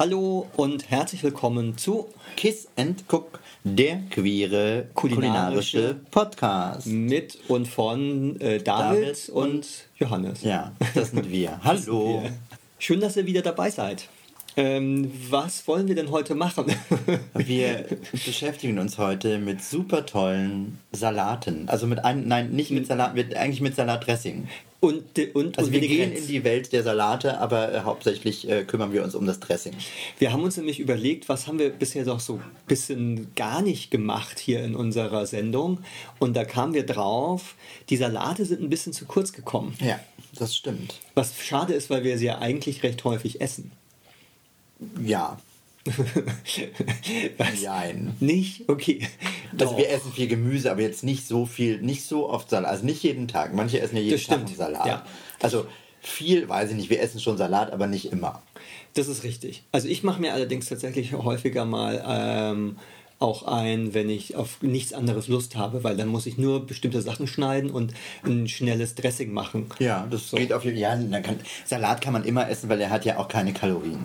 Hallo und herzlich willkommen zu Kiss and Cook, der queere kulinarische, Kulinarische Podcast. mit und von äh, David, David und, und- Johannes. Ja, das sind wir. Hallo. Schön, dass ihr wieder dabei seid. Ähm, was wollen wir denn heute machen? Wir beschäftigen uns heute mit super tollen Salaten. Also mit einem, nein, nicht mit Salat, mit, eigentlich mit Salatdressing. Und und, Also und wir gehen in die Welt der Salate, aber äh, hauptsächlich äh, kümmern wir uns um das Dressing. Wir haben uns nämlich überlegt, was haben wir bisher doch so ein bisschen gar nicht gemacht hier in unserer Sendung. Und da kamen wir drauf, die Salate sind ein bisschen zu kurz gekommen. Ja, das stimmt. Was schade ist, weil wir sie ja eigentlich recht häufig essen. Ja, Was? jein. Nicht? Okay. Also Doch. wir essen viel Gemüse, aber jetzt nicht so viel, nicht so oft Salat. Also nicht jeden Tag. Manche essen ja jeden Das Tag stimmt, Salat. ja. Also viel, weiß ich nicht, wir essen schon Salat, aber nicht immer. Das ist richtig. Also ich mache mir allerdings tatsächlich häufiger mal ähm, auch ein, wenn ich auf nichts anderes Lust habe, weil dann muss ich nur bestimmte Sachen schneiden und ein schnelles Dressing machen. Ja, das geht auf jeden Fall. Ja, Salat kann man immer essen, weil er hat ja auch keine Kalorien.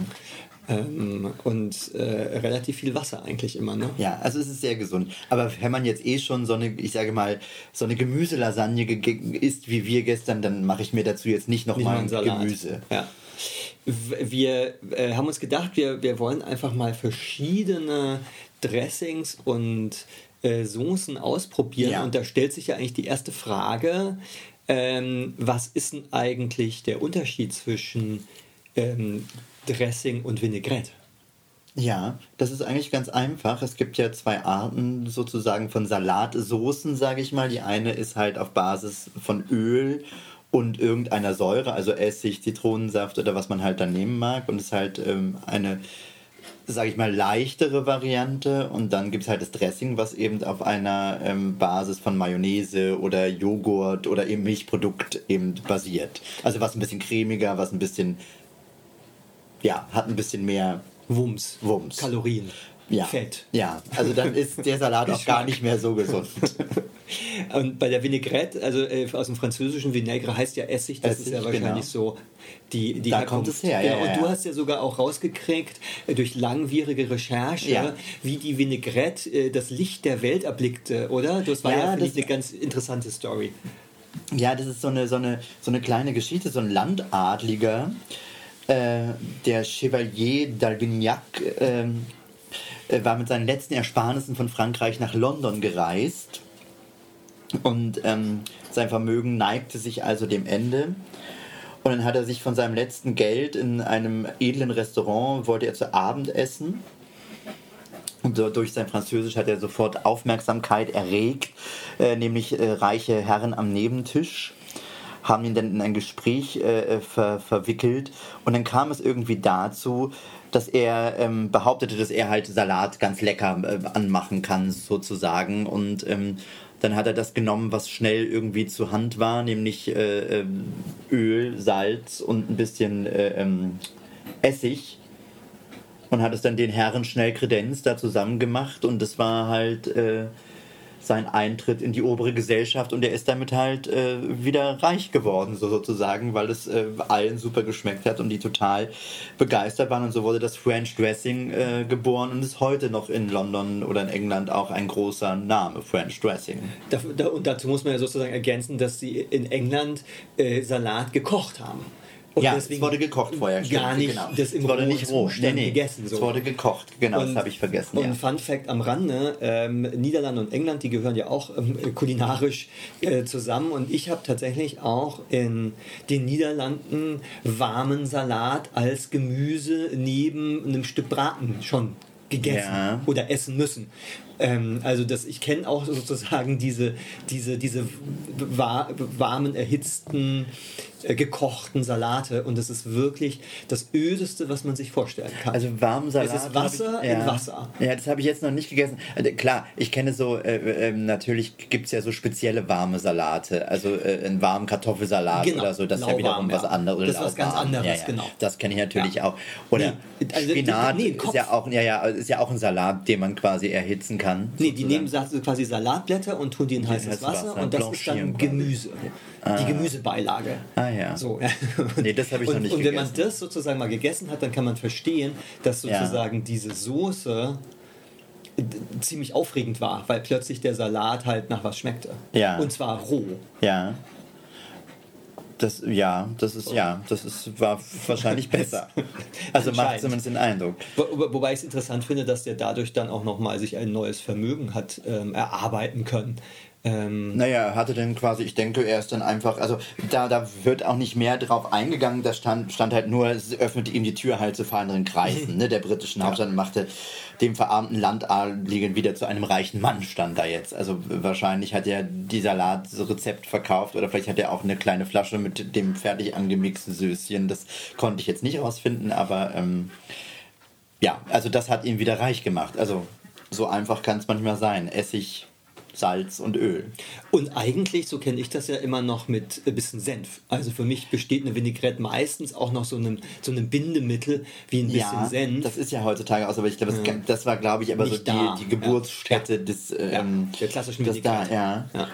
Ähm, und äh, relativ viel Wasser eigentlich immer, ne? Ja, also es ist sehr gesund. Aber wenn man jetzt eh schon so eine, ich sage mal, so eine Gemüselasagne ge- isst wie wir gestern, dann mache ich mir dazu jetzt nicht nochmal. Gemüse. Ja. Wir äh, haben uns gedacht, wir, wir wollen einfach mal verschiedene Dressings und äh, Soßen ausprobieren. Ja. Und da stellt sich ja eigentlich die erste Frage, ähm, was ist denn eigentlich der Unterschied zwischen ähm, Dressing und Vinaigrette? Ja, das ist eigentlich ganz einfach. Es gibt ja zwei Arten sozusagen von Salatsoßen, sage ich mal. Die eine ist halt auf Basis von Öl und irgendeiner Säure, also Essig, Zitronensaft oder was man halt dann nehmen mag. Und ist halt ähm, eine, sage ich mal, leichtere Variante. Und dann gibt es halt das Dressing, was eben auf einer ähm, Basis von Mayonnaise oder Joghurt oder eben Milchprodukt eben basiert. Also was ein bisschen cremiger, was ein bisschen, ja, hat ein bisschen mehr Wumms. Wumms. Kalorien. ja. Fett. Ja, also dann ist der Salat auch gar nicht mehr so gesund. Und bei der Vinaigrette, also äh, aus dem französischen Vinaigre heißt ja Essig, das ist Essig, ja wahrscheinlich so die, die Da kommt es her, ja, Genau. ja, Und du hast ja sogar auch rausgekriegt, äh, durch langwierige Recherche, Ja. wie die Vinaigrette äh, das Licht der Welt erblickte, oder? Das war Ja, ja, das- eine ganz interessante Story. Ja, das ist so eine, so eine, so eine kleine Geschichte, so ein Landadliger, äh, der Chevalier d'Albignac, ähm, äh, war mit seinen letzten Ersparnissen von Frankreich nach London gereist. Und ähm, sein Vermögen neigte sich also dem Ende. Und dann hat er sich von seinem letzten Geld in einem edlen Restaurant, wollte er zu Abend essen. Und durch sein Französisch hat er sofort Aufmerksamkeit erregt, äh, nämlich äh, reiche Herren am Nebentisch haben ihn dann in ein Gespräch äh, ver verwickelt. Und dann kam es irgendwie dazu, dass er ähm, behauptete, dass er halt Salat ganz lecker äh, anmachen kann sozusagen. Und ähm, dann hat er das genommen, was schnell irgendwie zur Hand war, nämlich äh, ähm, Öl, Salz und ein bisschen äh, ähm, Essig. Und hat es dann den Herren schnell Kredenz da zusammen gemacht und das war halt äh, sein Eintritt in die obere Gesellschaft und er ist damit halt äh, wieder reich geworden, so sozusagen, weil es äh, allen super geschmeckt hat und die total begeistert waren und so wurde das French Dressing äh, geboren und ist heute noch in London oder in England auch ein großer Name, French Dressing. Da, da, und dazu muss man ja sozusagen ergänzen, dass sie in England äh, Salat gekocht haben. Und ja, es wurde gekocht vorher. Gar stimmt, nicht genau. das im es wurde nicht roh, nee, Zustand nee. gegessen. So. Es wurde gekocht, genau, das habe ich vergessen. Und Ja. Fun Fact am Rande, ähm, Niederlande und England, die gehören ja auch ähm, kulinarisch äh, zusammen. Und ich habe tatsächlich auch in den Niederlanden warmen Salat als Gemüse neben einem Stück Braten schon gegessen Ja. oder essen müssen. Ähm, also das, ich kenne auch sozusagen diese, diese, diese wa warmen, erhitzten, äh, gekochten Salate und das ist wirklich das Ödeste, was man sich vorstellen kann. Also warmen Salat. Es ist Wasser ich, in ja. Wasser. Ja, das habe ich jetzt noch nicht gegessen. Also, klar, ich kenne so, äh, äh, natürlich gibt es ja so spezielle warme Salate. Also äh, einen warmen Kartoffelsalat Genau, oder so, das ist ja wiederum was anderes. Das ist was ganz anderes, genau. Das kenne ich natürlich auch. Oder Nee, also, Spinat nee, ist ja auch, ja, ja, ist ja auch ein Salat, den man quasi erhitzen kann. Nee, die sozusagen. nehmen quasi Salatblätter und tun die in heißes heißes Wasser, Wasser, und das ist dann. Gemüse. Die Gemüsebeilage. Ah ja. So. Nee, das habe ich und, noch nicht Und wenn man gegessen. das sozusagen mal gegessen hat, dann kann man verstehen, dass Ja. sozusagen diese Soße äh, ziemlich aufregend war, weil plötzlich der Salat halt nach was schmeckte. Ja. Und zwar roh. Ja. Das, ja, das ist, ja, das ist, war wahrscheinlich besser. Also macht zumindest den Eindruck. Wo- wobei ich es interessant finde, dass der dadurch dann auch nochmal sich ein neues Vermögen hat ähm, erarbeiten können. Ähm, Naja, hatte dann quasi, ich denke, er ist dann einfach, also da, da wird auch nicht mehr drauf eingegangen, da stand, stand halt nur, es öffnete ihm die Tür halt zu feineren Kreisen, ne, der britischen Hauptstadt und machte dem verarmten Landadligen wieder zu einem reichen Mann, stand da jetzt. Also wahrscheinlich hat er die Salatrezept verkauft oder vielleicht hat er auch eine kleine Flasche mit dem fertig angemixten Söschen, das konnte ich jetzt nicht rausfinden, aber ähm, ja, also das hat ihn wieder reich gemacht. Also so einfach kann es manchmal sein. Essig, Salz und Öl. Und eigentlich, so kenne ich das ja immer noch mit ein bisschen Senf. Also für mich besteht eine Vinaigrette meistens auch noch so einem, so einem Bindemittel wie ein bisschen Senf. das ist ja heutzutage aus, aber ich glaube, das, das war, glaube ich, aber Nicht so da. die, die Geburtsstätte Ja. des Ja, ähm, der klassischen das da, Vinaigrette. ja. Ja.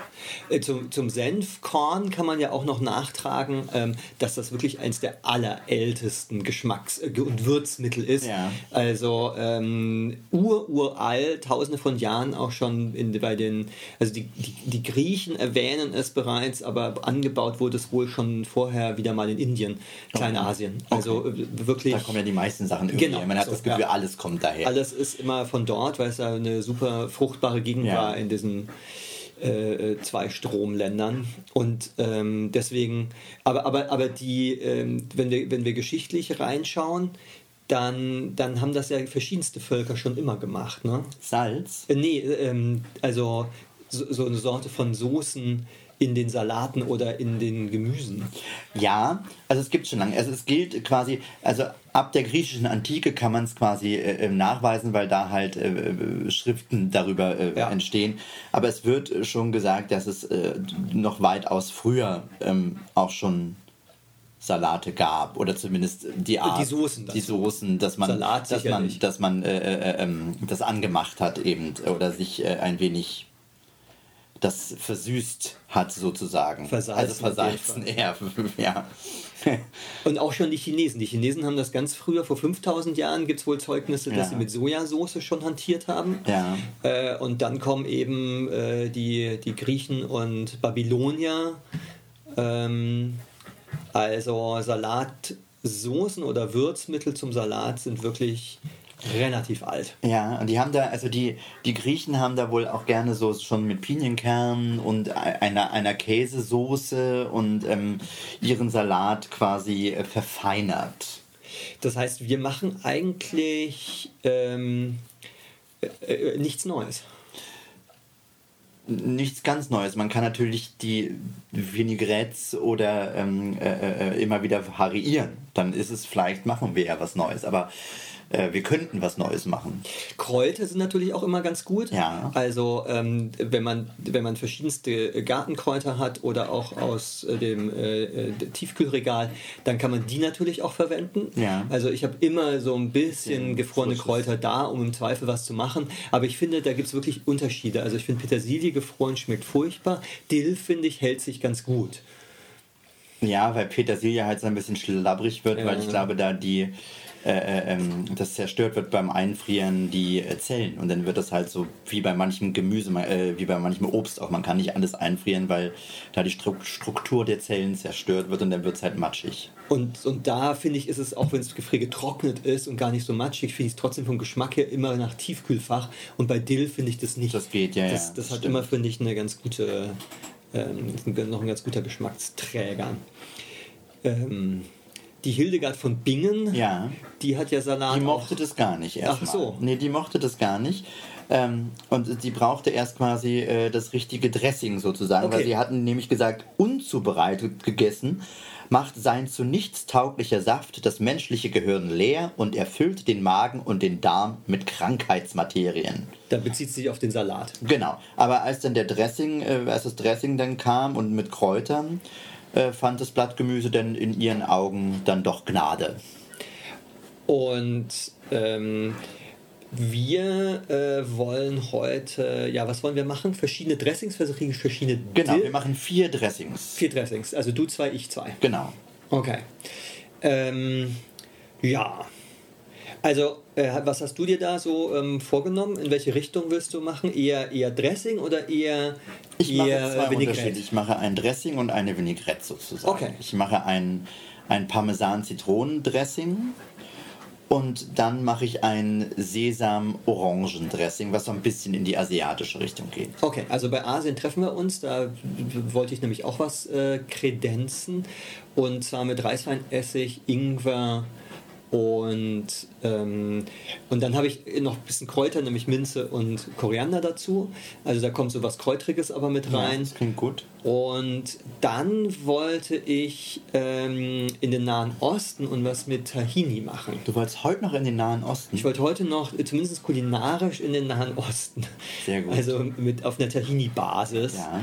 Äh, Zum, zum Senfkorn kann man ja auch noch nachtragen, ähm, dass das wirklich eins der allerältesten Geschmacks- äh, und Würzmittel ist. Ja. Also ähm, ururalt, tausende von Jahren auch schon in, bei den, also die, die, die Griechen erwähnen es bereits, aber angebaut wurde es wohl schon vorher wieder mal in Indien, Kleinasien. Also äh, wirklich. Da kommen ja die meisten Sachen irgendwie. Genau, Man hat so, das Gefühl, ja. alles kommt daher. Alles ist immer von dort, weil es ja eine super fruchtbare Gegend Ja. war in diesen äh, zwei Stromländern. Und ähm, deswegen, aber, aber, aber die, ähm, wenn, wir, wenn wir geschichtlich reinschauen, dann, dann haben das ja verschiedenste Völker schon immer gemacht. Ne? Salz? Äh, nee, ähm, also so, so eine Sorte von Soßen in den Salaten oder in den Gemüsen. Ja, also es gibt schon lange. Also es gilt quasi, also ab der griechischen Antike kann man es quasi äh, äh, nachweisen, weil da halt äh, äh, Schriften darüber Ja. entstehen. Aber es wird schon gesagt, dass es noch weitaus früher ähm, auch schon Salate gab oder zumindest die Art, die Soßen die. Soßen, dass man, Salat dass man, dass man äh, äh, ähm, das angemacht hat eben oder sich äh, ein wenig das versüßt hat sozusagen. Versalzen also versalzen, eher, ja. Und auch schon die Chinesen. Die Chinesen haben das ganz früher, vor 5000 Jahren gibt es wohl Zeugnisse, dass Ja. sie mit Sojasauce schon hantiert haben. Ja. Äh, und dann kommen eben äh, die, die Griechen und Babylonier. Ähm, also Salatsoßen oder Würzmittel zum Salat sind wirklich relativ alt. Ja, und die haben da, also die, die Griechen haben da wohl auch gerne so schon mit Pinienkernen und einer, einer Käsesoße und ähm, ihren Salat quasi äh, verfeinert. Das heißt, wir machen eigentlich ähm, äh, äh, nichts Neues. Nichts ganz Neues. Man kann natürlich die Vinaigrettes oder ähm, äh, äh, immer wieder variieren. Dann ist es vielleicht, machen wir ja was Neues. Aber äh, wir könnten was Neues machen. Kräuter sind natürlich auch immer ganz gut. Ja. Also ähm, wenn, man, wenn man verschiedenste Gartenkräuter hat oder auch aus äh, dem äh, äh, Tiefkühlregal, dann kann man die natürlich auch verwenden. Ja. Also ich habe immer so ein bisschen Bisschen gefrorene. Kräuter da, um im Zweifel was zu machen. Aber ich finde, da gibt es wirklich Unterschiede. Also ich finde Petersilie gefroren schmeckt furchtbar. Dill, finde ich, hält sich ganz gut. Ja, weil Petersilie halt so ein bisschen schlabbrig wird, Ja. weil ich glaube, da die äh, äh, ähm, das zerstört wird beim Einfrieren die äh, Zellen und dann wird das halt so wie bei manchem Gemüse, äh, wie bei manchem Obst auch. Man kann nicht alles einfrieren, weil da die Stru Struktur der Zellen zerstört wird und dann wird es halt matschig. Und, und da finde ich, ist es, auch wenn es getrocknet ist und gar nicht so matschig, finde ich es trotzdem vom Geschmack her immer nach Tiefkühlfach. Und bei Dill finde ich das nicht. Das geht, ja, ja, Das, das das hat stimmt. immer, finde ich, eine ganz gute, ähm, noch ein ganz guter Geschmacksträger. Ähm, die Hildegard von Bingen, Ja. die hat ja Salat. Die auch- mochte das gar nicht erstmal. Ach so. Nee, die mochte das gar nicht. Ähm, und sie brauchte erst quasi äh, das richtige Dressing sozusagen, weil Okay. sie hatten nämlich gesagt, unzubereitet gegessen macht sein zu nichts tauglicher Saft das menschliche Gehirn leer und erfüllt den Magen und den Darm mit Krankheitsmaterien. Da bezieht sie sich auf den Salat. Genau. Aber als dann der Dressing, äh, als das Dressing dann kam und mit Kräutern, äh, fand das Blattgemüse dann in ihren Augen dann doch Gnade. Und ähm, wir äh, wollen heute, ja, was wollen wir machen? Verschiedene Dressings, verschiedene Genau, wir machen vier Dressings. Vier Dressings, also du zwei, ich zwei. Genau. Okay. Ähm, ja. Also, äh, was hast du dir da so ähm, vorgenommen? In welche Richtung willst du machen? Eher, eher Dressing oder eher, Ich mache eher zwei Vinaigrette? Unterschiede. Ich mache ein Dressing und eine Vinaigrette sozusagen. Okay. Ich mache ein, ein Parmesan-Zitronen-Dressing und dann mache ich ein Sesam-Orangen-Dressing, was so ein bisschen in die asiatische Richtung geht. Okay, also bei Asien treffen wir uns. Da wollte ich nämlich auch was äh, kredenzen. Und zwar mit Reisweinessig, Ingwer und, ähm, und dann habe ich noch ein bisschen Kräuter, nämlich Minze und Koriander dazu. Also da kommt so was Kräutriges aber mit rein. Das klingt gut. Und dann wollte ich ähm, in den Nahen Osten und was mit Tahini machen. Du wolltest heute noch in den Nahen Osten. Ich wollte heute noch, zumindest kulinarisch, in den Nahen Osten. Sehr gut. Also mit auf einer Tahini-Basis. Ja.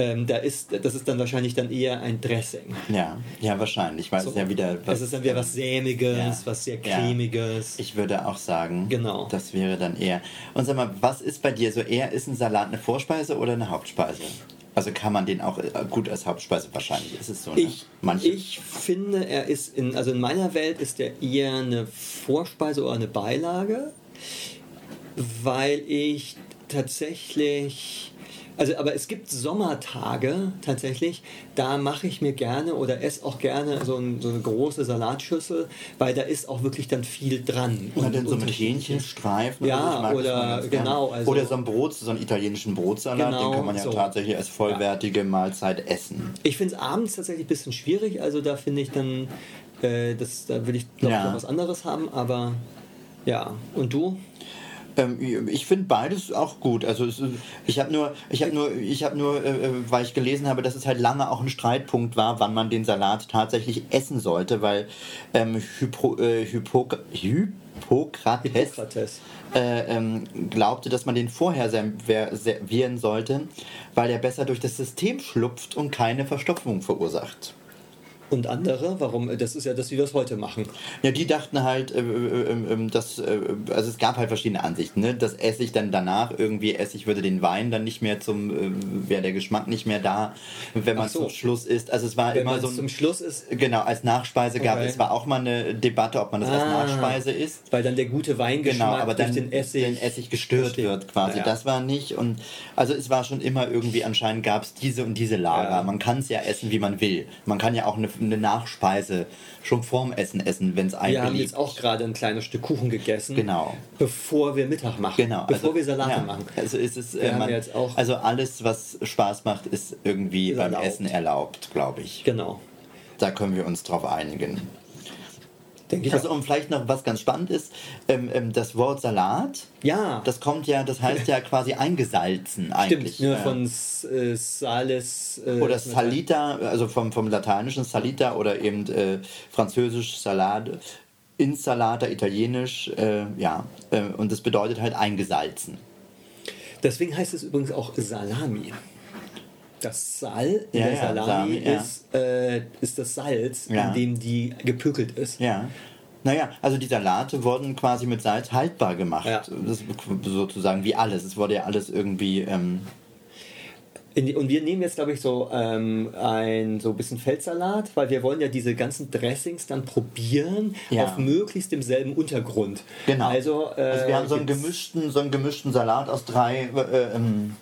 Ähm, da ist, das ist dann wahrscheinlich dann eher ein Dressing. ja, ja, wahrscheinlich, weil es ja wieder das ist dann wieder was Sämiges, Ja. was sehr Ja. cremiges. Ich würde auch sagen, Genau. das wäre dann eher. Und sag mal, was ist bei dir so eher? Ist ein Salat eine Vorspeise oder eine Hauptspeise? Also kann man den auch äh, gut als Hauptspeise wahrscheinlich. Ist es so? Ne? Ich, Manche. ich finde, er ist in, also in meiner Welt ist er eher eine Vorspeise oder eine Beilage, weil ich tatsächlich, also aber es gibt Sommertage tatsächlich, da mache ich mir gerne oder esse auch gerne so, ein, so eine große Salatschüssel, weil da ist auch wirklich dann viel dran. oder denn so mit Hähnchenstreifen? Ja, so, ich mag das oder- genau, also- oder so ein Brot, so einen italienischen Brotsalat, Genau, den kann man ja so. tatsächlich als vollwertige Mahlzeit essen. Ich finde es abends tatsächlich ein bisschen schwierig, also da finde ich dann, äh, das, da will ich glaube ich Ja. noch was anderes haben, aber ja. Und du? Ähm, ich finde beides auch gut. Also es, ich habe nur, ich habe nur, ich habe nur, äh, äh, weil ich gelesen habe, dass es halt lange auch ein Streitpunkt war, wann man den Salat tatsächlich essen sollte, weil ähm, Hypo, äh, Hypo, Hippokrates, Hippokrates. Äh, ähm, glaubte, dass man den vorher servieren sollte, weil er besser durch das System schlupft und keine Verstopfung verursacht. Und andere? Warum? Das ist ja das, wie wir es heute machen. Ja, die dachten halt, äh, äh, äh, äh, dass, äh, also es gab halt verschiedene Ansichten, ne? dass Essig dann danach irgendwie, Essig würde den Wein dann nicht mehr zum, äh, wäre der Geschmack nicht mehr da, wenn man so. zum Schluss isst. Also es war Wenn immer so ein, zum Schluss ist, genau, als Nachspeise gab Okay. es, war auch mal eine Debatte, ob man das als Ah. Nachspeise isst. weil dann der gute Weingeschmack Genau, aber dann durch den Essig, den Essig gestört Verstehe. wird quasi. Ja. Das war nicht und also es war schon immer irgendwie anscheinend gab es diese und diese Lager. Ja. Man kann es ja essen, wie man will. Man kann ja auch eine, eine Nachspeise schon vorm Essen essen, wenn es einem Wir haben jetzt auch gerade ein kleines Stück Kuchen gegessen. Genau. Bevor wir Mittag machen. Genau. Bevor also, wir Salate ja, machen. Also ist es, äh, man, jetzt auch- also alles, was Spaß macht, ist irgendwie Ist beim erlaubt. Essen erlaubt, glaube ich. Genau. Da können wir uns drauf einigen. Denke Also und vielleicht noch was ganz spannend ist, ähm, ähm, das Wort Salat, Ja, das kommt ja, das heißt ja quasi eingesalzen stimmt. eigentlich. Nur Ja. von äh, Sales. Äh, Oder Salita, also vom, vom lateinischen Salita oder eben äh, französisch Salade, Insalata, italienisch, äh, ja. Äh, und das bedeutet halt eingesalzen. Deswegen heißt es übrigens auch Salami. Das Sal in Ja, der Salami Salami, ist, äh, ist das Salz, in dem die gepökelt ist. Ja. Naja, also die Salate wurden quasi mit Salz haltbar gemacht. Ja. Das ist sozusagen wie alles. Es wurde ja alles irgendwie. Ähm, die, und wir nehmen jetzt, glaube ich, so ähm, ein so ein bisschen Feldsalat, weil wir wollen ja diese ganzen Dressings dann probieren Ja. auf möglichst demselben Untergrund. genau. Also, äh, also wir haben so einen, gemischten, so einen gemischten Salat aus drei. Äh, ähm,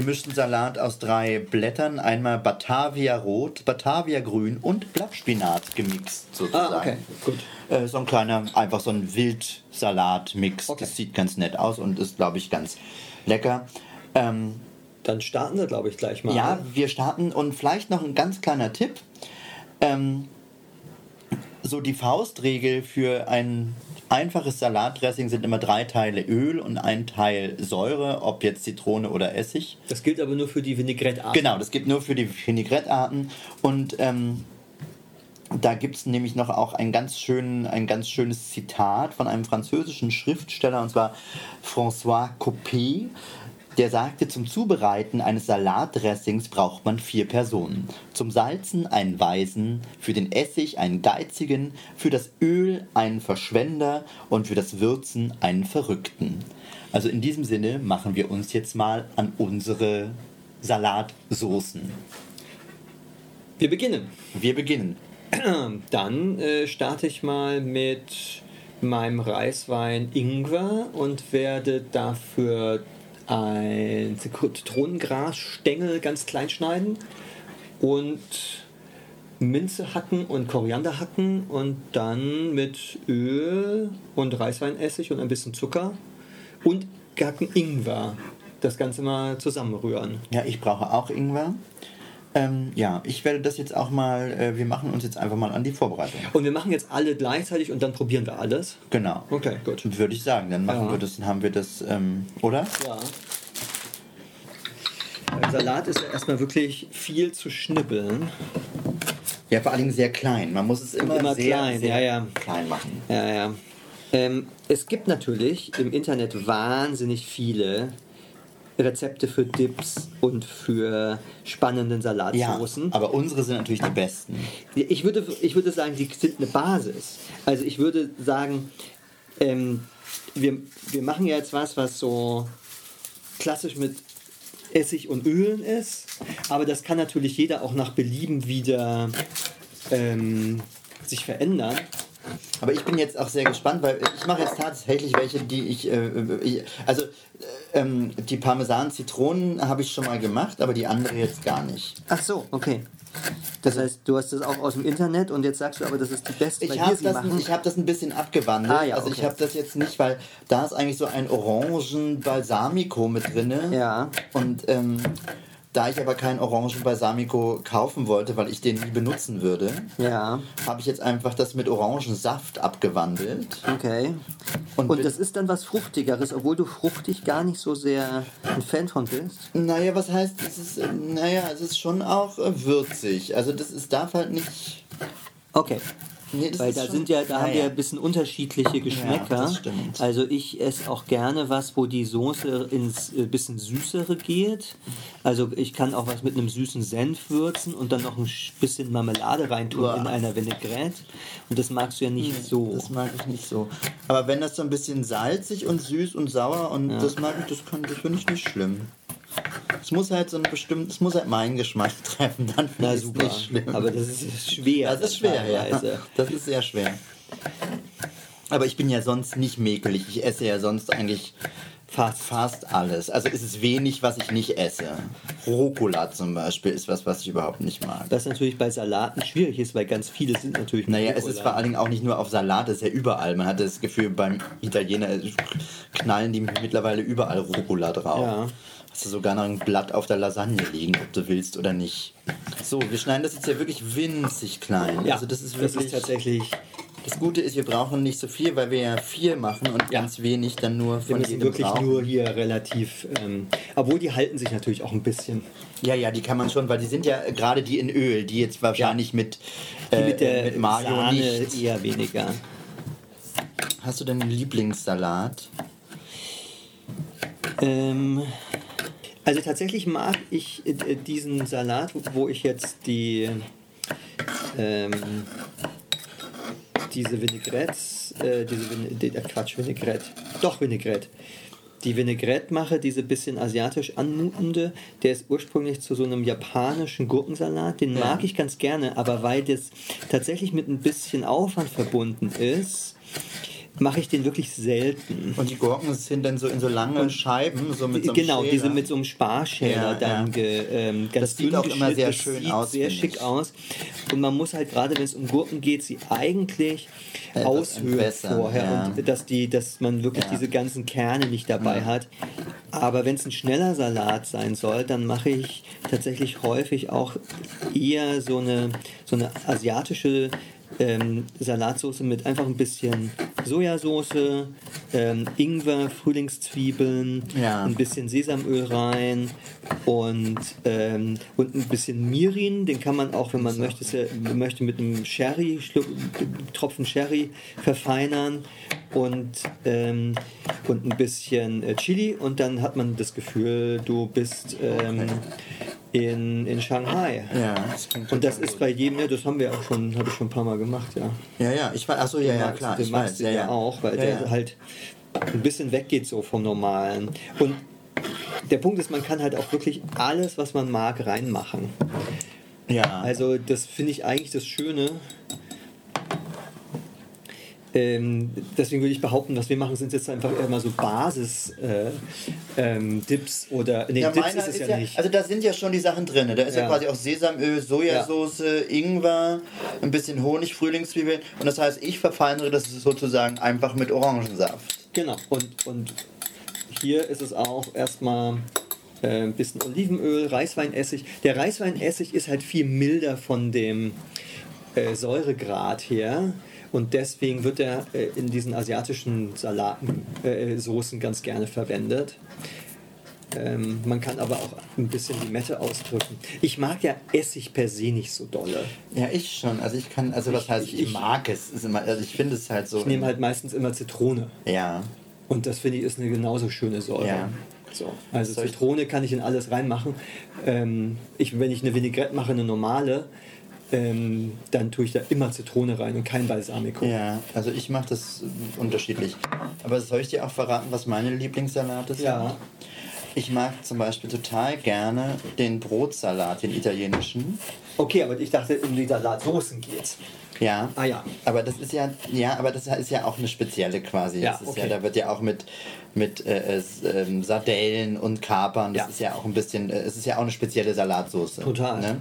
gemischten Salat aus drei Blättern. Einmal Batavia Rot, Batavia Grün und Blattspinat gemixt sozusagen. Ah, okay, gut. Äh, so ein kleiner, einfach so ein Wildsalat-Mix. Okay. Das sieht ganz nett aus und ist, glaube ich, ganz lecker. Ähm, Dann starten wir, glaube ich, gleich mal. Ja, wir starten und vielleicht noch ein ganz kleiner Tipp. Ähm, so die Faustregel für ein einfaches Salatdressing sind immer drei Teile Öl und ein Teil Säure, ob jetzt Zitrone oder Essig. Das gilt aber nur für die Vinaigrette-Art. Genau, das gibt nur für die Vinaigrette-Arten und ähm, da gibt es nämlich noch auch ein ganz, schön, ein ganz schönes Zitat von einem französischen Schriftsteller und zwar François Coppée. Der sagte, zum Zubereiten eines Salatdressings braucht man vier Personen. Zum Salzen einen Weisen, für den Essig einen Geizigen, für das Öl einen Verschwender und für das Würzen einen Verrückten. Also in diesem Sinne machen wir uns jetzt mal an unsere Salatsoßen. Wir beginnen. Wir beginnen. Dann äh, starte ich mal mit meinem Reiswein Ingwer und werde dafür ein Zitronengrasstängel ganz klein schneiden und Minze hacken und Koriander hacken und dann mit Öl und Reisweinessig und ein bisschen Zucker und gehackten Ingwer das Ganze mal zusammenrühren. Ja, ich brauche auch Ingwer. Ähm, ja, ich werde das jetzt auch mal, äh, wir machen uns jetzt einfach mal an die Vorbereitung. Und wir machen jetzt alle gleichzeitig und dann probieren wir alles. Genau. Okay, gut. Würde ich sagen, dann machen Ja. wir das, dann haben wir das, ähm, oder? Ja. Beim Salat ist ja erstmal wirklich viel zu schnibbeln. Ja, vor allen Dingen sehr klein. Man muss es immer, Immer sehr, klein, sehr ja, ja. klein machen. Ja, ja. Ähm, es gibt natürlich im Internet wahnsinnig viele Rezepte für Dips und für spannenden Ja, Salatsoßen. aber unsere sind natürlich die besten. Ich würde, ich würde sagen, die sind eine Basis. Also ich würde sagen, ähm, wir, wir machen ja jetzt was, was so klassisch mit Essig und Ölen ist. Aber das kann natürlich jeder auch nach Belieben wieder ähm, sich verändern. Aber ich bin jetzt auch sehr gespannt, weil ich mache jetzt tatsächlich welche, die ich, äh, ich also äh, ähm, die Parmesan-Zitronen habe ich schon mal gemacht, aber die andere jetzt gar nicht. Ach so, okay. Das heißt, du hast das auch aus dem Internet und jetzt sagst du aber, das ist die beste, Ich habe das, machen. ich hab das ein bisschen abgewandelt. Ah, ja, also ich okay. habe das jetzt nicht, weil da ist eigentlich so ein Orangen-Balsamico mit drin. Ja. Und ähm, da ich aber keinen Orangen-Balsamico kaufen wollte, weil ich den nie benutzen würde, Ja, habe ich jetzt einfach das mit Orangensaft abgewandelt. okay. Und Und, das ist dann was Fruchtigeres, obwohl du fruchtig gar nicht so sehr ein Fan von bist. Naja, was heißt, es ist, äh, naja, es ist schon auch äh, würzig. Also das ist, darf halt nicht... Okay. Nee, Weil da sind ja, da haben naja. wir ein bisschen unterschiedliche Geschmäcker. Also ich esse auch gerne was, wo die Soße ins äh, bisschen süßere geht. Also ich kann auch was mit einem süßen Senf würzen und dann noch ein sch- bisschen Marmelade reintun Uah. in einer Vinaigrette. Und das magst du ja nicht so. Das mag ich nicht so. Aber wenn das so ein bisschen salzig und süß und sauer und das mag ich, das, kann- das finde ich nicht schlimm. Es muss halt so ein bestimmtes, es muss halt meinen Geschmack treffen, dann finde ich super. nicht schlimm. Aber das ist schwer. das ist schwer, ja. Das ist sehr schwer. Aber ich bin ja sonst nicht mäkelig. Ich esse ja sonst eigentlich fast, fast alles. Also ist es wenig, was ich nicht esse. Rucola zum Beispiel ist was, was ich überhaupt nicht mag. Was natürlich bei Salaten schwierig ist, weil ganz viele sind natürlich Naja, es ist Rucola. vor allen Dingen auch nicht nur auf Salat, es ist ja überall. Man hat das Gefühl, beim Italiener knallen die mittlerweile überall Rucola drauf. Ja. Hast du sogar noch ein Blatt auf der Lasagne liegen, ob du willst oder nicht. So, wir schneiden das jetzt ja wirklich winzig klein. Ja, also das ist das wirklich. ist tatsächlich. das Gute ist, wir brauchen nicht so viel, weil wir ja vier machen und ganz wenig dann nur Wir von müssen jedem wirklich brauchen. nur hier relativ. Ähm, obwohl die halten sich natürlich auch ein bisschen. Ja, ja, die kann man schon, weil die sind ja gerade die in Öl, die jetzt wahrscheinlich mit, Die äh, mit der mit Mayo Sahne nicht. eher weniger. Hast du denn einen Lieblingssalat? Ähm, also tatsächlich mag ich äh, diesen Salat, wo ich jetzt die ähm, diese Vinaigrettes, äh, diese Vin die, äh, Quatsch, Vinaigrette, doch Vinaigrette. Die Vinaigrette mache, diese bisschen asiatisch anmutende, der ist ursprünglich zu so einem japanischen Gurkensalat. Den Ja. mag ich ganz gerne, aber weil das tatsächlich mit ein bisschen Aufwand verbunden ist, mache ich den wirklich selten. Und die Gurken sind dann so in so lange Scheiben, so mit so einem genau, Schäler. diese mit so einem Sparschäler Ja, dann ja. Ge, ähm, ganz Das sieht auch immer sehr Das schön sieht aus, sehr schick ich. aus. Und man muss halt gerade, wenn es um Gurken geht, sie eigentlich Etwas aushöhlen vorher ja. und dass die, dass man wirklich diese ganzen Kerne nicht dabei hat. Aber wenn es ein schneller Salat sein soll, dann mache ich tatsächlich häufig auch eher so eine so eine asiatische ähm, Salatsauce mit einfach ein bisschen Sojasauce, ähm, Ingwer, Frühlingszwiebeln, Ja. ein bisschen Sesamöl rein und, ähm, und ein bisschen Mirin. Den kann man auch, wenn man möchte, sehr- möchte mit einem Sherry, Schluck, Tropfen Sherry verfeinern. und, ähm, und ein bisschen äh, Chili und dann hat man das Gefühl, du bist ähm, in, in Shanghai. Ja, das Und das ist bei jedem, ja, das haben wir auch schon, habe ich schon ein paar Mal gemacht, ja. Ja, ja, ich weiß, achso, ja, ja, klar, den ich weiß, ja, ja. auch, weil ja, der ja. halt ein bisschen weggeht so vom Normalen. Und der Punkt ist, man kann halt auch wirklich alles, was man mag, reinmachen. ja. Also das finde ich eigentlich das Schöne. Ähm, deswegen würde ich behaupten, was wir machen, sind jetzt einfach mal so Basis-Dips äh, ähm, oder. Nee, ja, Dips ist es ja, nicht. Also da sind ja schon die Sachen drin. Da ist ja, Ja. quasi auch Sesamöl, Sojasauce, Ingwer, ein bisschen Honig, Frühlingszwiebeln. Und das heißt, ich verfeinere das sozusagen einfach mit Orangensaft. Genau. Und, und hier ist es auch erstmal äh, ein bisschen Olivenöl, Reisweinessig. Der Reisweinessig ist halt viel milder von dem äh, Säuregrad her. Und deswegen wird er äh, in diesen asiatischen Salaten, äh, Soßen ganz gerne verwendet. Ähm, man kann aber auch ein bisschen Limette ausdrücken. Ich mag ja Essig per se nicht so dolle. Ja, ich schon. Also ich kann, also was Ich- heißt, ich, ich- mag es. Immer, also ich finde es halt so. Ich nehme halt meistens immer Zitrone. Ja. Und das finde ich ist eine genauso schöne Säure. Ja. So, also Zitrone kann ich in alles reinmachen. Ähm, ich, wenn ich eine Vinaigrette mache, eine normale, ähm, dann tue ich da immer Zitrone rein und kein Balsamico. Ja, also ich mache das äh, unterschiedlich. Aber soll ich dir auch verraten, was meine Lieblingssalate sind? Ja. Ich mag zum Beispiel total gerne den Brotsalat, den italienischen. Okay, aber ich dachte, um die Salatsoßen geht's. Ja. Ah ja. Aber das ist ja, ja, aber das ist ja auch eine spezielle quasi. Ja, okay. ja, da wird ja auch mit, mit äh, ähm, Sardellen und Kapern, das Ja. ist ja auch ein bisschen, äh, es ist ja auch eine spezielle Salatsoße. Total. Ne?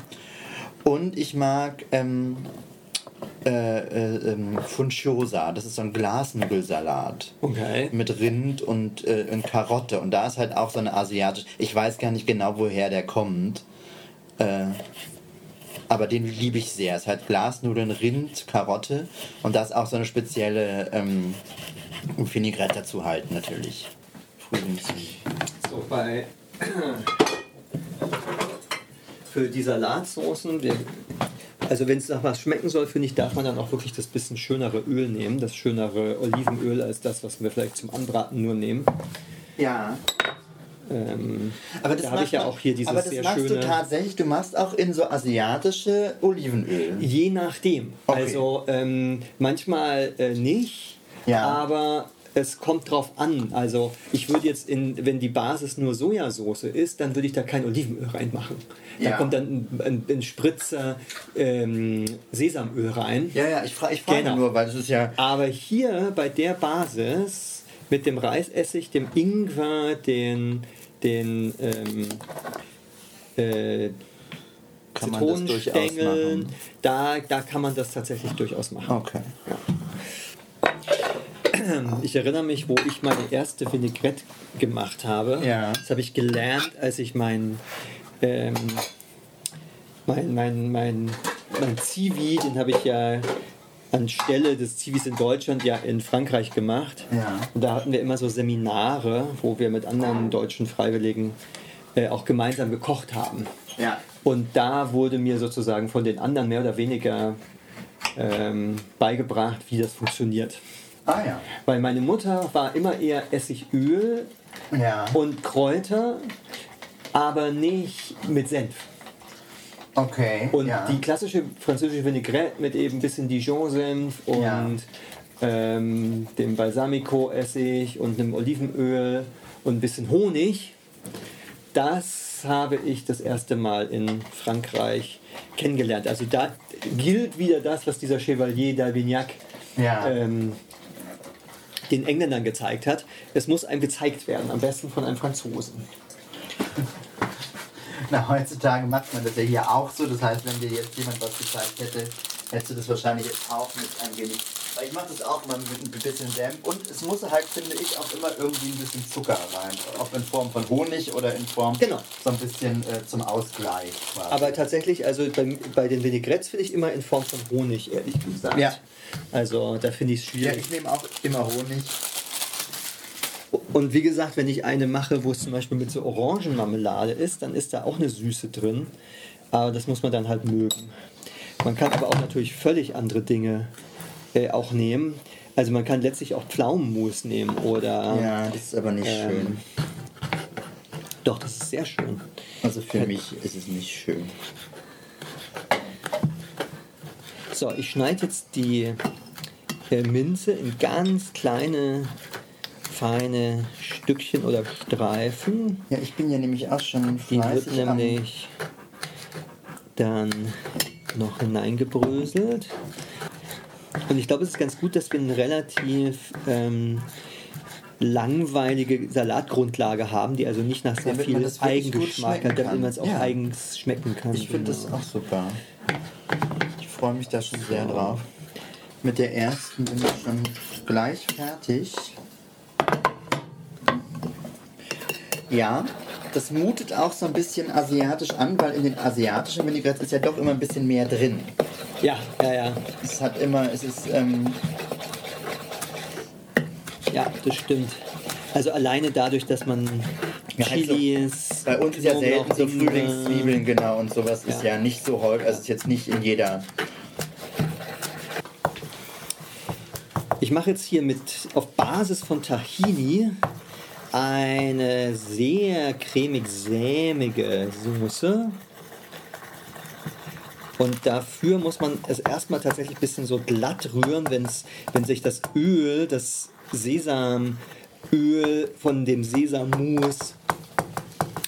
Und ich mag ähm, äh, äh, ähm, Funciosa, das ist so ein Glasnudelsalat. Okay. Mit Rind und, äh, und Karotte. Und da ist halt auch so eine asiatische. Ich weiß gar nicht genau, woher der kommt. Äh, aber den liebe ich sehr. Es halt Glasnudeln, Rind, Karotte. Und da ist auch so eine spezielle ähm, Vinaigrette dazu halt natürlich. Frühlings. So, bei. Für die Salatsoßen, wir, also wenn es nach was schmecken soll, finde ich, darf man dann auch wirklich das bisschen schönere Öl nehmen, das schönere Olivenöl als das, was wir vielleicht zum Anbraten nur nehmen. Ja. Ähm, Aber das da habe ich ja du- auch hier dieses Aber das sehr machst du schöne. tatsächlich, du machst auch in so asiatische Olivenöl. Je nachdem. Okay. Also ähm, manchmal äh, nicht, Ja. aber es kommt drauf an. Also ich würde jetzt, in, wenn die Basis nur Sojasauce ist, dann würde ich da kein Olivenöl reinmachen. Da Ja. kommt dann ein, ein, ein Spritzer ähm, Sesamöl rein. Ja, ja, ich, fra ich frage Genau. nur, weil das ist ja. Aber hier bei der Basis mit dem Reisessig, dem Ingwer, den, den ähm, äh, Kann man das durchaus Zitronenstängeln, da, da kann man das tatsächlich durchaus machen. Okay. Ich erinnere mich, wo ich meine erste Vinaigrette gemacht habe. Ja. Das habe ich gelernt, als ich mein, ähm, mein, mein, mein, mein Zivi, den habe ich ja anstelle des Zivis in Deutschland ja in Frankreich gemacht. Ja. Und da hatten wir immer so Seminare, wo wir mit anderen deutschen Freiwilligen äh, auch gemeinsam gekocht haben. Ja. Und da wurde mir sozusagen von den anderen mehr oder weniger ähm, beigebracht, wie das funktioniert. Ah ja. Weil meine Mutter war immer eher Essigöl Ja. und Kräuter, aber nicht mit Senf. Okay. Und ja. die klassische französische Vinaigrette mit eben ein bisschen Dijon-Senf und Ja. ähm, dem Balsamico-Essig und einem Olivenöl und ein bisschen Honig, das habe ich das erste Mal in Frankreich kennengelernt. Also da gilt wieder das, was dieser Chevalier d'Albignac Ja. ähm, den Engländern gezeigt hat. Es muss einem gezeigt werden, am besten von einem Franzosen. Na, heutzutage macht man das ja hier auch so. Das heißt, wenn dir jetzt jemand was gezeigt hätte, hättest du das wahrscheinlich jetzt auch mit ein wenig. Weil ich mache das auch mal mit ein bisschen Senf. Und es muss halt, finde ich, auch immer irgendwie ein bisschen Zucker rein. Ob in Form von Honig oder in Form Genau. so ein bisschen äh, zum Ausgleich. Quasi. Aber tatsächlich, also bei, bei den Vinaigrettes finde ich immer in Form von Honig, ehrlich gesagt. Ja. Also da finde ich es ja, schwierig. ich nehme auch immer Honig. Und wie gesagt, wenn ich eine mache, wo es zum Beispiel mit so Orangenmarmelade ist, dann ist da auch eine Süße drin. Aber das muss man dann halt mögen. Man kann aber auch natürlich völlig andere Dinge äh, auch nehmen. Also man kann letztlich auch Pflaumenmus nehmen oder. Ja, das ist aber nicht Ähm, schön. Doch, das ist sehr schön. Also für mich ist es nicht schön. So, ich schneide jetzt die äh, Minze in ganz kleine, feine Stückchen oder Streifen. Ja, ich bin ja nämlich auch schon Die wird fleißig nämlich dann noch hineingebröselt. Und ich glaube, es ist ganz gut, dass wir eine relativ ähm, langweilige Salatgrundlage haben, die also nicht nach sehr Damit viel das Eigengeschmack hat, damit man es auch Ja. eigens schmecken kann. Ich finde das Genau. auch super. Ich freue mich da schon sehr drauf. Mit der ersten bin ich schon gleich fertig. Ja, das mutet auch so ein bisschen asiatisch an, weil in den asiatischen Vinaigrettes ist ja doch immer ein bisschen mehr drin. Ja, ja, ja. Es hat immer, es ist, ähm, Ja, das stimmt. Also alleine dadurch, dass man Ja, also Chilis, bei uns ist ja selten so Frühlingszwiebeln, genau, und sowas ist Ja. ja nicht so häufig, also ist jetzt nicht in jeder. Ich mache jetzt hier mit auf Basis von Tahini eine sehr cremig-sämige Soße. Und dafür muss man es erstmal tatsächlich ein bisschen so glatt rühren, wenn's, wenn sich das Öl, das Sesamöl von dem Sesammus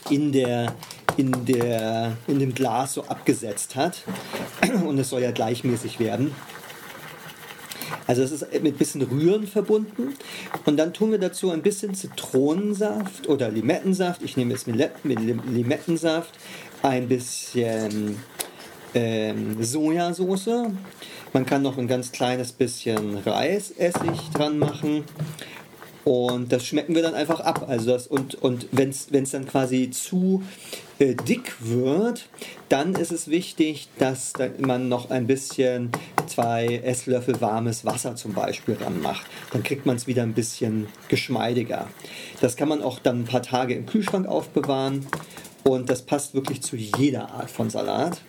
in, der, in, der, in dem Glas so abgesetzt hat. Und es soll ja gleichmäßig werden. Also es ist mit ein bisschen Rühren verbunden. Und dann tun wir dazu ein bisschen Zitronensaft oder Limettensaft. Ich nehme jetzt mit Lim- Limettensaft, ein bisschen ähm, Sojasauce. Man kann noch ein ganz kleines bisschen Reisessig dran machen. Und das schmecken wir dann einfach ab. Also das, und und wenn es dann quasi zu dick wird, dann ist es wichtig, dass da man noch ein bisschen zwei Esslöffel warmes Wasser zum Beispiel ran macht. Dann kriegt man es wieder ein bisschen geschmeidiger. Das kann man auch dann ein paar Tage im Kühlschrank aufbewahren. Und das passt wirklich zu jeder Art von Salat.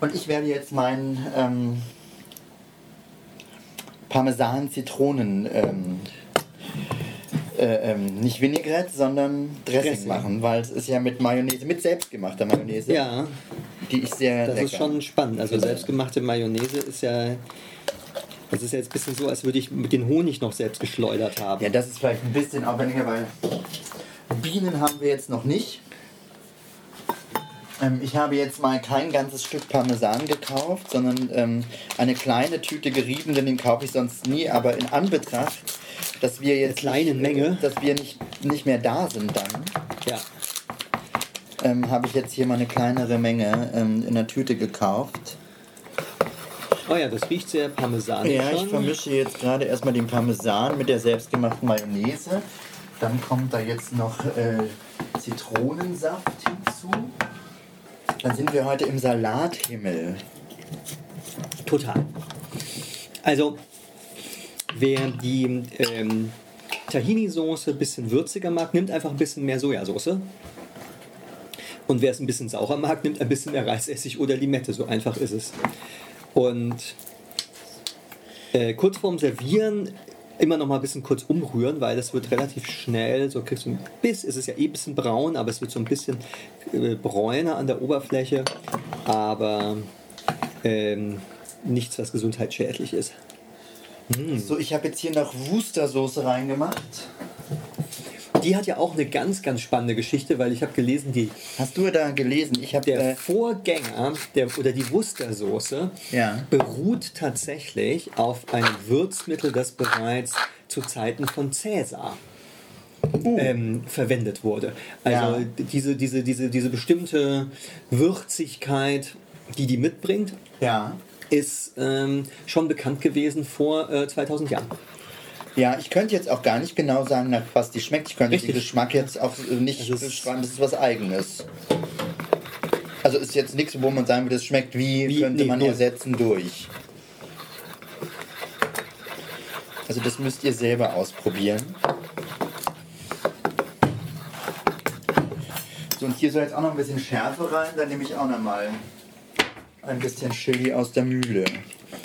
Und ich werde jetzt meinen ähm, Parmesan-Zitronen, ähm, äh, ähm, nicht Vinaigrette, sondern Dressing, Dressing. machen, weil es ist ja mit Mayonnaise, mit selbstgemachter Mayonnaise, Ja, die ich sehr das lecker. ist schon spannend. Also selbstgemachte Mayonnaise ist ja. Das ist ja jetzt ein bisschen so, als würde ich mit den Honig noch selbst geschleudert haben. Ja, das ist vielleicht ein bisschen aufwendiger, weil Bienen haben wir jetzt noch nicht. Ähm, ich habe jetzt mal kein ganzes Stück Parmesan gekauft, sondern ähm, eine kleine Tüte gerieben, den kaufe ich sonst nie. Aber in Anbetracht, dass wir jetzt kleinen nicht, Menge. dass wir nicht, nicht mehr da sind dann, Ja. ähm, habe ich jetzt hier mal eine kleinere Menge ähm, in der Tüte gekauft. Oh ja, das riecht sehr parmesanig Ja, ich vermische jetzt gerade erstmal den Parmesan mit der selbstgemachten Mayonnaise. Dann kommt da jetzt noch äh, Zitronensaft hinzu. Dann sind wir heute im Salathimmel. Total. Also, wer die ähm, Tahini-Soße ein bisschen würziger mag, nimmt einfach ein bisschen mehr Sojasauce. Und wer es ein bisschen saurer mag, nimmt ein bisschen mehr Reisessig oder Limette. So einfach ist es. Und äh, kurz vorm Servieren immer noch mal ein bisschen kurz umrühren, weil das wird relativ schnell, so kriegst du ein bisschen, es ist ja eh ein bisschen braun, aber es wird so ein bisschen äh, bräuner an der Oberfläche, aber ähm, nichts, was gesundheitsschädlich ist. So, ich habe jetzt hier noch Worcestersoße reingemacht. Die hat ja auch eine ganz, ganz spannende Geschichte, weil ich habe gelesen, die, Hast du da gelesen? Ich habe der äh, Vorgänger der, oder die Worcestersoße Ja. beruht tatsächlich auf einem Würzmittel, das bereits zu Zeiten von Cäsar ähm, verwendet wurde. Also Ja. diese, diese, diese, diese bestimmte Würzigkeit, die die mitbringt, ja. Ist ähm, schon bekannt gewesen vor äh, 2000 Jahren. Ja, ich könnte jetzt auch gar nicht genau sagen, nach was die schmeckt. Ich könnte Richtig. den Geschmack jetzt auch äh, nicht es- beschreiben. Das ist was Eigenes. Also ist jetzt nichts, wo man sagen würde, das schmeckt wie, Wie- könnte nee, man null. ersetzen durch. Also das müsst ihr selber ausprobieren. So, und hier soll jetzt auch noch ein bisschen Schärfe rein. Dann nehme ich auch noch mal ein bisschen Chili aus der Mühle.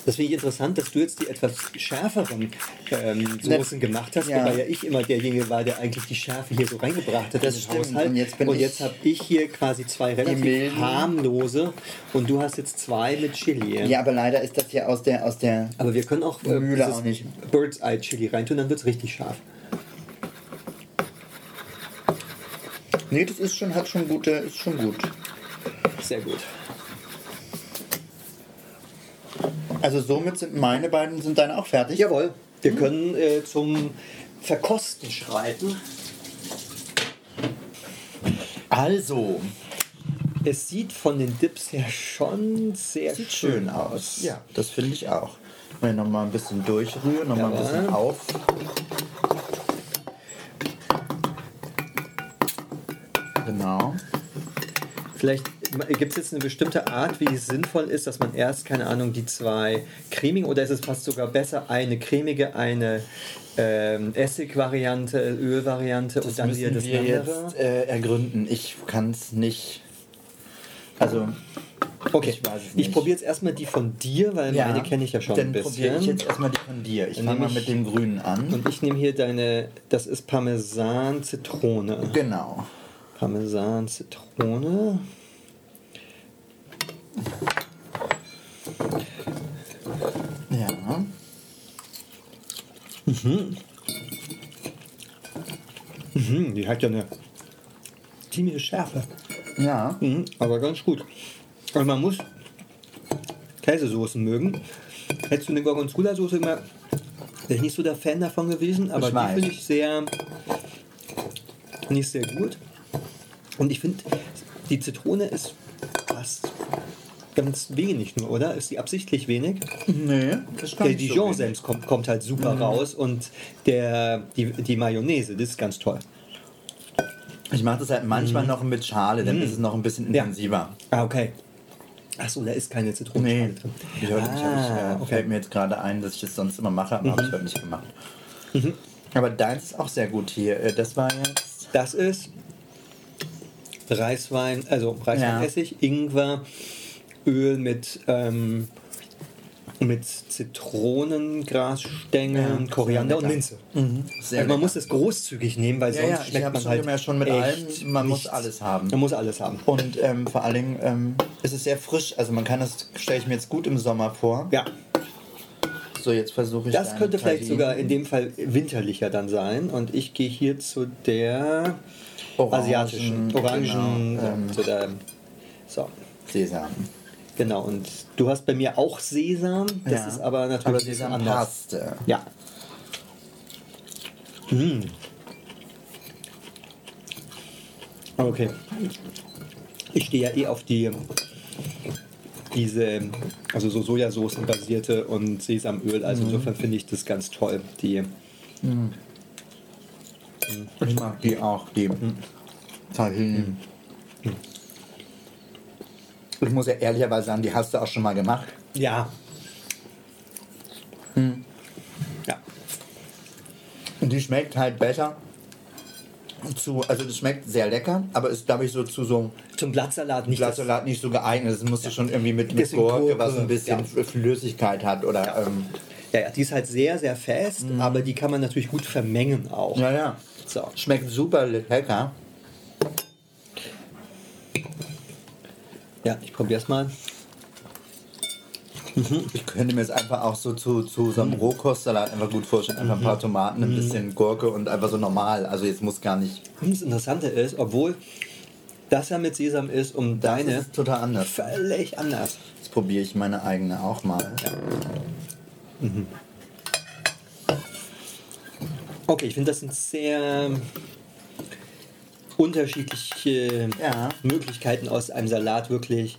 Das finde ich interessant, dass du jetzt die etwas schärferen ähm, Soßen gemacht hast, Ja. wobei ja ich immer derjenige war, der eigentlich die Schärfe hier so reingebracht hat Das stimmt. Haushalt. Und jetzt bin ich- habe ich hier quasi zwei relativ harmlose und du hast jetzt zwei mit Chili. Ja, aber leider ist das ja aus der, aus der Aber wir können auch, äh, Mühle auch nicht. Bird's Eye Chili reintun, dann wird es richtig scharf. Nee, das ist schon, hat schon gute, ist schon gut. Sehr gut. Also somit sind meine beiden, sind deine auch fertig? Jawohl, wir können äh, zum Verkosten schreiten. Also, Es sieht von den Dips her schon sehr sieht schön aus. Ja, das finde ich auch. Wenn noch mal ein bisschen durchrühren, noch mal ein bisschen auf. Genau. Vielleicht gibt es jetzt eine bestimmte Art, wie es sinnvoll ist, dass man erst, keine Ahnung, die zwei cremigen oder ist es fast sogar besser, eine cremige, eine ähm, Essig-Variante, Öl-Variante und dann wieder das wir andere? jetzt äh, ergründen. Ich kann es nicht. Also, Okay, ich ich probiere jetzt erstmal die von dir, weil meine kenne ich ja schon Dann ein probiere bisschen. ich jetzt erstmal die von dir. Ich Dann fange mal mit dem Grünen an. Und ich nehme hier deine, das ist Parmesan Zitrone. genau. Parmesan Zitrone. Ja. Mhm, die hat ja eine ziemliche Schärfe. Ja. Mhm, aber ganz gut. Aber man muss Käsesoßen mögen. Hättest du eine Gorgonzola-Soße immer, wäre ich nicht so der Fan davon gewesen, aber Ich die finde ich sehr, nicht sehr gut. Und ich finde, die Zitrone ist ganz wenig nur, oder? Ist die absichtlich wenig? Nee, das Der Dijon-Senf kommt, kommt halt super Mhm. raus und der, die, die Mayonnaise, das ist ganz toll. Ich mache das halt manchmal noch mit Schale, dann ist es noch ein bisschen Mhm. Ja. intensiver. Ah, okay. Achso, da ist keine Zitrone Nee, drin. ich, heute, ich, Ah, ich, äh, okay. fällt mir jetzt gerade ein, dass ich es sonst immer mache, aber habe ich heute nicht gemacht. Aber deins ist auch sehr gut hier. Äh, Das war jetzt. Das ist Reiswein, also Reisweinessig, Ingwer, Öl mit, ähm, mit Zitronengrasstängeln, Ja, Koriander und. Minze. Sehr also man lecker. muss es großzügig nehmen, weil Ja, sonst ja, schmeckt man halt gemerkt, schon mit allem, man muss alles haben. Man muss alles haben. Und ähm, vor allen Dingen ähm, ist es sehr frisch. Also man kann das, stelle ich mir jetzt gut im Sommer vor. Ja, So, jetzt versuche ich das könnte vielleicht sogar in dem Fall winterlicher dann sein. Und ich gehe hier zu der Orangen, asiatischen, orangen, genau, ähm, ja, zu der, so. Sesam. Genau, und du hast bei mir auch Sesam, das Ja. ist aber natürlich Aber Sesam anders. passte. Ja. Mm. Okay. Ich stehe ja eh auf die diese, also so Sojasoßen basierte und Sesamöl, also insofern finde ich das ganz toll. Die Ich mag die auch, die Tahini. Ich muss ja ehrlicherweise sagen, die hast du auch schon mal gemacht. ja. Ja. Und die schmeckt halt besser. Zu, also das schmeckt sehr lecker, aber ist, glaube ich, so zu so Zum Blattsalat nicht Blattsalat nicht so geeignet. Das musst du schon irgendwie mit, mit Gurke, Gurke, was ein bisschen ja. Flüssigkeit hat. Oder, ähm, Ja, ja, die ist halt sehr, sehr fest, aber die kann man natürlich gut vermengen auch. ja, ja. So. Schmeckt super lecker. Ja, ich probiere es mal. Ich könnte mir jetzt einfach auch so zu, zu so einem Rohkostsalat einfach gut vorstellen. Einfach ein paar Tomaten, ein bisschen Gurke und einfach so normal. Also jetzt muss gar nicht. Und das Interessante ist, obwohl das ja mit Sesam ist, um Das deine ist total anders. völlig anders. Jetzt probiere ich meine eigene auch mal. Okay, ich finde, das sind sehr unterschiedliche Ja. Möglichkeiten aus einem Salat wirklich.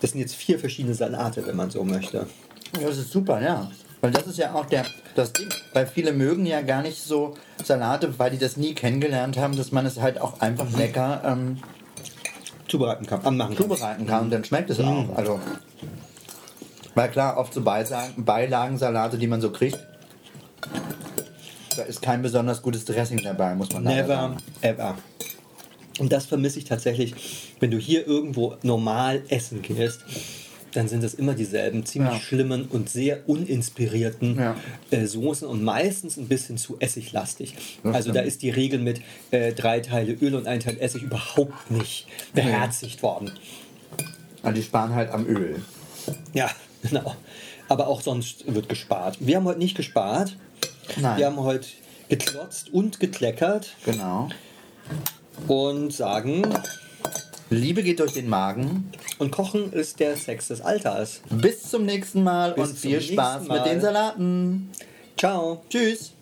Das sind jetzt vier verschiedene Salate, wenn man so möchte. Das ist super, ja. Weil das ist ja auch der, das Ding. Weil viele mögen ja gar nicht so Salate, weil die das nie kennengelernt haben, dass man es halt auch einfach lecker ähm, Zubereiten kann, anmachen kann. zubereiten kann und dann schmeckt es auch. Also, weil klar, oft so Beilagensalate, die man so kriegt, da ist kein besonders gutes Dressing dabei, muss man Never, sagen. ever. Und das vermisse ich tatsächlich, wenn du hier irgendwo normal essen gehst. dann sind es immer dieselben ziemlich Ja. schlimmen und sehr uninspirierten Ja. äh, Soßen und meistens ein bisschen zu essiglastig. Das also da stimmt. ist die Regel mit äh, drei Teile Öl und ein Teil Essig überhaupt nicht beherzigt worden. Also die sparen halt am Öl. Ja, genau. Aber auch sonst wird gespart. Wir haben heute nicht gespart. Nein. Wir haben heute geklotzt und gekleckert Genau. Und sagen, Liebe geht durch den Magen. und Kochen ist der Sex des Alters. Bis zum nächsten Mal Bis und viel Spaß mit den. Salaten. Ciao. Tschüss.